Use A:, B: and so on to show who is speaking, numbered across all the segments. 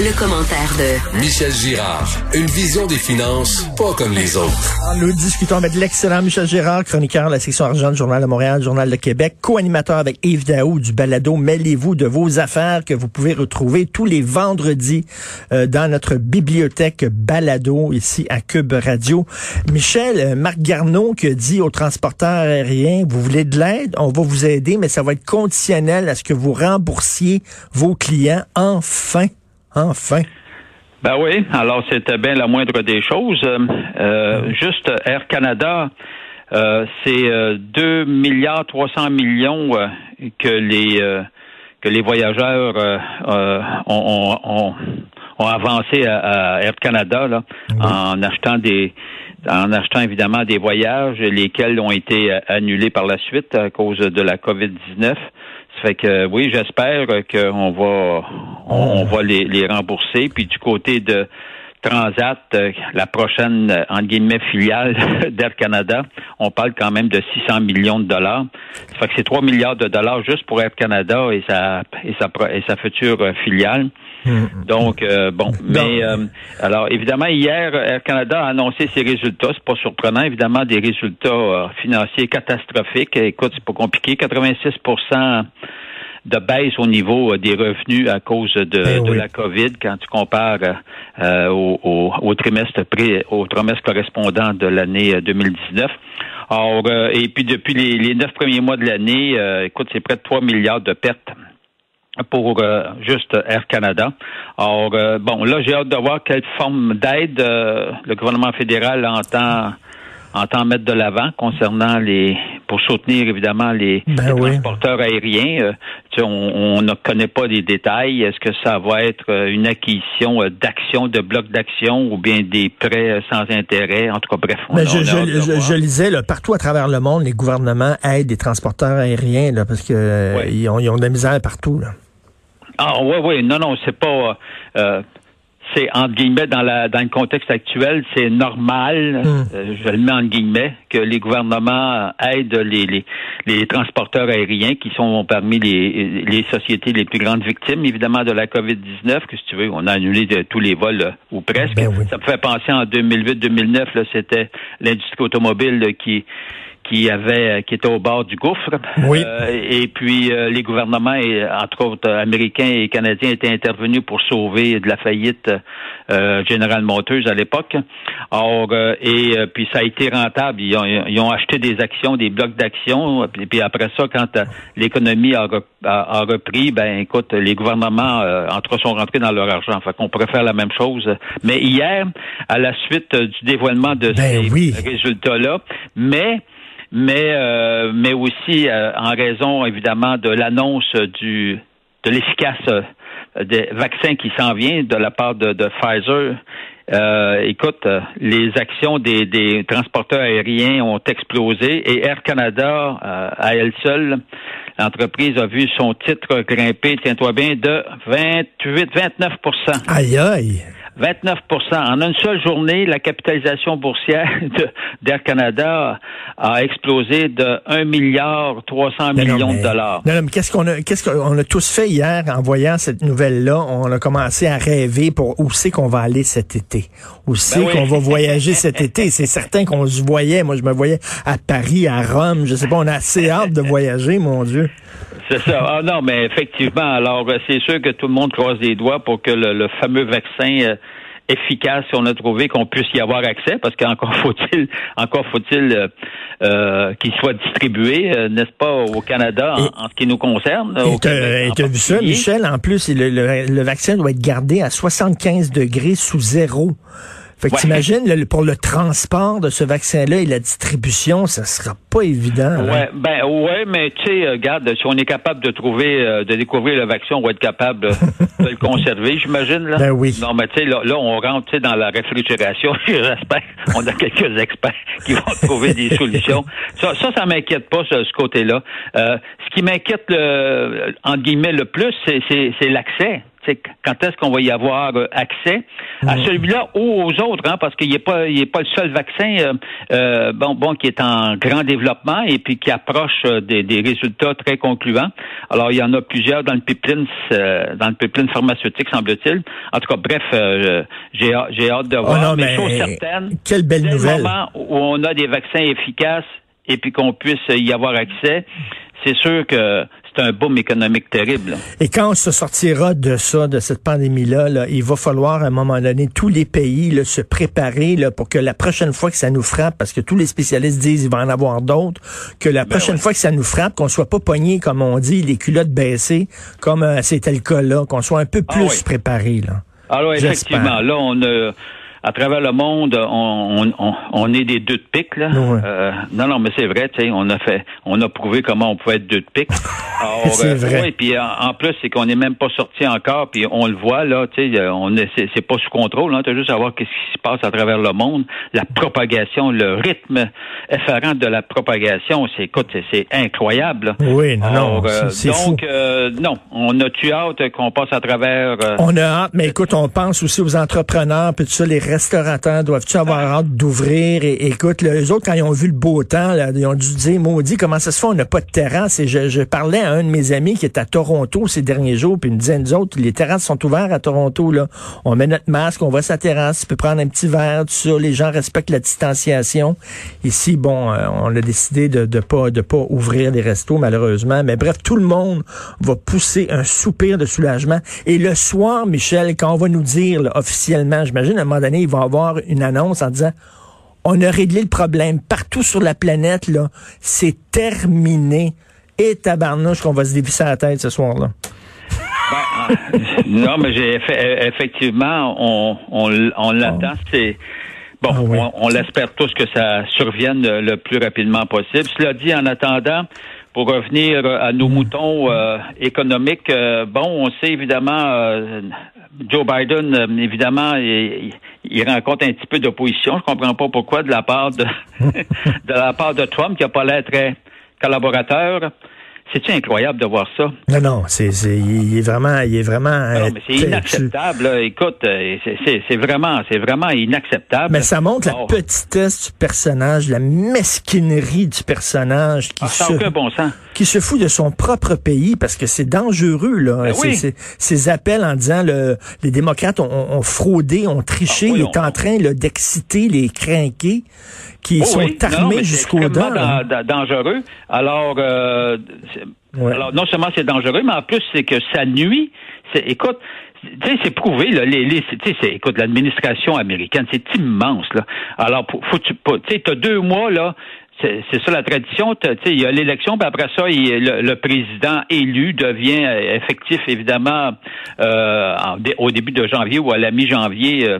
A: Le, commentaire de
B: Michel Girard. Une vision des finances pas comme les autres.
C: Nous discutons avec l'excellent Michel Girard, chroniqueur de la section argent du Journal de Montréal, Journal de Québec, co-animateur avec Yves Daou du balado Mêlez-vous de vos affaires que vous pouvez retrouver tous les vendredis euh, dans notre bibliothèque balado ici à Cube Radio. Michel, euh, Marc Garneau qui a dit aux transporteurs aériens, vous voulez de l'aide, on va vous aider, mais ça va être conditionnel à ce que vous remboursiez vos clients enfin. Enfin.
D: Ben oui, alors c'était bien la moindre des choses. Euh, euh juste Air Canada, euh, c'est 2 euh, milliards 300 millions que les que les voyageurs ont, ont, ont, avancé à, Air Canada là, en achetant des en achetant évidemment des voyages, lesquels ont été annulés par la suite à cause de la COVID-19. Fait que oui, j'espère qu'on va on, va les, rembourser. Puis du côté de Transat, euh, la prochaine euh, entre guillemets filiale d'Air Canada, on parle quand même de 600 millions de dollars. Ça fait que c'est 3 milliards de dollars juste pour Air Canada et sa et sa et sa future euh, filiale. Mm-hmm. Donc bon, mais alors évidemment hier Air Canada a annoncé ses résultats, c'est pas surprenant évidemment des résultats financiers catastrophiques. Écoute, c'est pas compliqué, 86 de baisse au niveau euh, des revenus à cause de, ben la COVID quand tu compares euh, au, trimestre pré, au trimestre correspondant de l'année 2019. Euh, Or, et puis depuis les, neuf premiers mois de l'année, écoute, c'est près de 3 milliards de pertes pour juste Air Canada. Or, bon, là, j'ai hâte de voir quelle forme d'aide le gouvernement fédéral entend entend mettre de l'avant concernant les pour soutenir évidemment les, ben transporteurs aériens. Euh, on, ne connaît pas les détails. Est-ce que ça va être euh, une acquisition euh, d'actions, de blocs d'actions ou bien des prêts sans intérêt? En tout cas, bref.
C: Mais je, je, lisais là, partout à travers le monde, les gouvernements aident les transporteurs aériens là, parce que ils, ont, ils ont de la misère partout. Là.
D: Ah oui, oui, non, non, c'est pas c'est entre guillemets dans la dans le contexte actuel, c'est normal, hmm. euh, je le mets entre guillemets, que les gouvernements aident les, les, les transporteurs aériens qui sont parmi les, les sociétés les plus grandes victimes évidemment de la Covid-19, que si tu veux, on a annulé de, tous les vols euh, ou presque. Ben Ça me fait penser en 2008-2009, c'était l'industrie automobile qui qui avait qui était au bord du gouffre.
C: Oui.
D: Euh, et puis euh, les gouvernements, et, entre autres américains et canadiens, étaient intervenus pour sauver de la faillite euh, General Motors à l'époque. Or et puis ça a été rentable. Ils ont, ils ont acheté des actions, des blocs d'actions. Et puis après ça, quand l'économie a, a, repris, ben écoute, les gouvernements entre eux sont rentrés dans leur argent. Fait qu'on pourrait faire la même chose. Mais hier, à la suite du dévoilement de
C: ben
D: ces résultats-là, mais mais euh, mais aussi euh, en raison évidemment de l'annonce du de l'efficace euh, des vaccins qui s'en vient de la part de, de Pfizer. écoute, les actions des, des, transporteurs aériens ont explosé et Air Canada, à elle seule, l'entreprise a vu son titre grimper, tiens-toi bien, de 28, 29%
C: Aïe aïe!
D: 29% En une seule journée, la capitalisation boursière d'Air Canada a explosé de 1 milliard 300 millions de dollars.
C: Non, mais qu'est-ce qu'on a, qu'est-ce qu'on a tous fait hier en voyant cette nouvelle-là? On a commencé à rêver pour où c'est qu'on va aller cet été. Où ben c'est qu'on va voyager cet été? C'est certain qu'on se voyait. Moi, je me voyais à Paris, à Rome. Je sais pas, on a assez hâte de voyager, mon Dieu.
D: C'est ça. Ah non, mais effectivement, alors c'est sûr que tout le monde croise les doigts pour que le, fameux vaccin euh, efficace, on a trouvé qu'on puisse y avoir accès, parce qu'encore faut-il, encore faut-il euh, euh, qu'il soit distribué, n'est-ce pas, au Canada en, ce qui nous concerne.
C: Et tu as vu ça, Michel? En plus, le, le, vaccin doit être gardé à 75 degrés sous zéro. Fait que
D: Ouais.
C: t'imagines, pour le transport de ce vaccin-là et la distribution, ça sera pas évident. là.
D: Ouais, ben ouais, mais tu sais, euh, regarde, si on est capable de trouver, euh, de découvrir le vaccin, on va être capable de le conserver, j'imagine là.
C: Ben oui.
D: Non, mais tu sais, là, là, on rentre, dans la réfrigération. J'espère. On a quelques experts qui vont trouver des solutions. Ça, ça, ça m'inquiète pas ce, ce côté-là. Euh, ce qui m'inquiète, le, entre guillemets, le plus, c'est, c'est, c'est l'accès. Quand est-ce qu'on va y avoir euh, accès? À celui-là ou aux autres, hein, parce qu'il n'est pas, il est pas le seul vaccin, euh, euh, bon, bon, qui est en grand développement et puis qui approche euh, des, des résultats très concluants. Alors, il y en a plusieurs dans le pipeline, euh, dans le pipeline pharmaceutique, semble-t-il. En tout cas, bref, euh, j'ai, hâte- j'ai hâte de
C: Oh
D: voir.
C: non,
D: mais
C: mais
D: chose certaine,
C: quelle belle nouvelle.
D: moment où on a des vaccins efficaces et puis qu'on puisse y avoir accès, c'est sûr que c'est un boom économique terrible.
C: Et quand on se sortira de ça, de cette pandémie-là, là, il va falloir à un moment donné, tous les pays là, se préparer là, pour que la prochaine fois que ça nous frappe, parce que tous les spécialistes disent qu'il va en avoir d'autres, que la prochaine
D: Ben ouais.
C: fois que ça nous frappe, qu'on soit pas pogné, comme on dit, les culottes baissées, comme euh, c'était le cas là, qu'on soit un peu
D: Ah
C: plus
D: oui.
C: préparé. Là.
D: Alors
C: J'espère.
D: effectivement, là, on a à travers le monde, on, on, on est des deux de pique, là.
C: Ouais.
D: Euh, non, non, mais c'est vrai, tu sais, on a fait, on a prouvé comment on pouvait être deux de pique. Alors, euh,
C: C'est vrai.
D: ouais, puis en, en plus, c'est qu'on n'est même pas sorti encore, puis on le voit là, tu sais, euh, on est, c'est, c'est pas sous contrôle, hein. T'as juste à voir qu'est-ce qui se passe à travers le monde, la propagation, le rythme effarant de la propagation, c'est, écoute, c'est, c'est incroyable. là.
C: Oui, non,
D: Alors,
C: non,
D: euh,
C: c'est- c'est fou.
D: donc, euh, non, on a tu hâte qu'on passe à travers. euh,
C: On a hâte, mais écoute, on pense aussi aux entrepreneurs, puis tout ça, les restaurateurs doivent-tu avoir hâte d'ouvrir? Et, écoute, là, eux autres, quand ils ont vu le beau temps, là, ils ont dû dire, maudit, comment ça se fait, on n'a pas de terrasse? Et je, je parlais à un de mes amis qui est à Toronto ces derniers jours, puis il me disait, nous autres, les terrasses sont ouvertes à Toronto, là. On met notre masque, on va à sa terrasse, tu peux prendre un petit verre, tout ça, les gens respectent la distanciation. Ici, bon, euh, on a décidé de, de pas, de pas ouvrir les restos, malheureusement. Mais bref, tout le monde va pousser un soupir de soulagement. Et le soir, Michel, quand on va nous dire là, officiellement, j'imagine à un moment donné, il va y avoir une annonce en disant on a réglé le problème partout sur la planète, là, c'est terminé. Et tabarnouche qu'on va se dévisser la tête ce soir-là.
D: Ben, euh, non, mais j'ai fait, effectivement, on, on, on l'attend. C'est bon,
C: Ah oui.
D: on, on l'espère tous que ça survienne le, le plus rapidement possible. Cela dit, en attendant, pour revenir à nos moutons euh, économiques, euh, bon, on sait évidemment, euh, Joe Biden, évidemment, il, il rencontre un petit peu d'opposition. Je comprends pas pourquoi de la part de de la part de Trump, qui a pas l'air très collaborateur. C'est-tu incroyable de voir ça?
C: Non, non, c'est, c'est, il est vraiment, il est vraiment.
D: Non,
C: euh,
D: mais c'est inacceptable. là. Écoute, euh, c'est- c'est c'est vraiment, c'est vraiment inacceptable.
C: Mais ça montre la petitesse du personnage, la mesquinerie du personnage qui
D: Ah,
C: se,
D: bon sens.
C: qui se fout de son propre pays parce que c'est dangereux là.
D: Ben
C: C'est-
D: oui.
C: c'est- ces appels en disant le, les démocrates ont, ont- fraudé, ont triché,
D: Ah oui,
C: il est
D: on-
C: en train d'exciter les crinqués qui
D: Oh
C: sont
D: oui. Non,
C: armés
D: c'est
C: jusqu'aux dents.
D: dan- dan- dangereux. Alors, euh, c'est- Alors, non seulement c'est dangereux, mais en plus, c'est que ça nuit. Écoute, tu sais, c'est prouvé, là, les, les, écoute, l'administration américaine, c'est immense, là. Alors, faut, faut tu t'as deux mois, là, c'est, ça la tradition, il y a l'élection, puis après ça, le, président élu devient euh, effectif, évidemment, euh, au début de janvier ou à la mi-janvier, euh,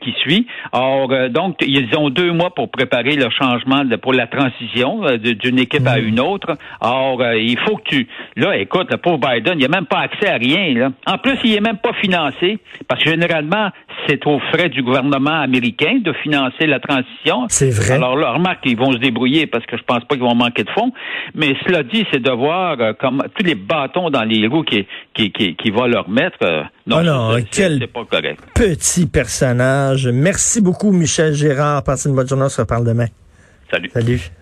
D: qui suit. Or, euh, donc, ils ont deux mois pour préparer le changement, de- pour la transition euh, d'une équipe à une autre. Or, euh, il faut que tu... Là, écoute, le pauvre Biden, il n'a même pas accès à rien. Là. En plus, il est même pas financé, parce que généralement, c'est aux frais du gouvernement américain de financer la transition.
C: C'est vrai.
D: Alors là, remarque, ils vont se débrouiller, parce que je pense pas qu'ils vont manquer de fonds. Mais cela dit, c'est de voir euh, comme tous les bâtons dans les roues qui, qui, qui, qui va leur mettre. euh, non,
C: Oh non, quel-
D: pas correct.
C: Petit personnage. Merci beaucoup Michel Gérard. Passez une bonne journée, on se reparle demain.
D: Salut.
C: Salut.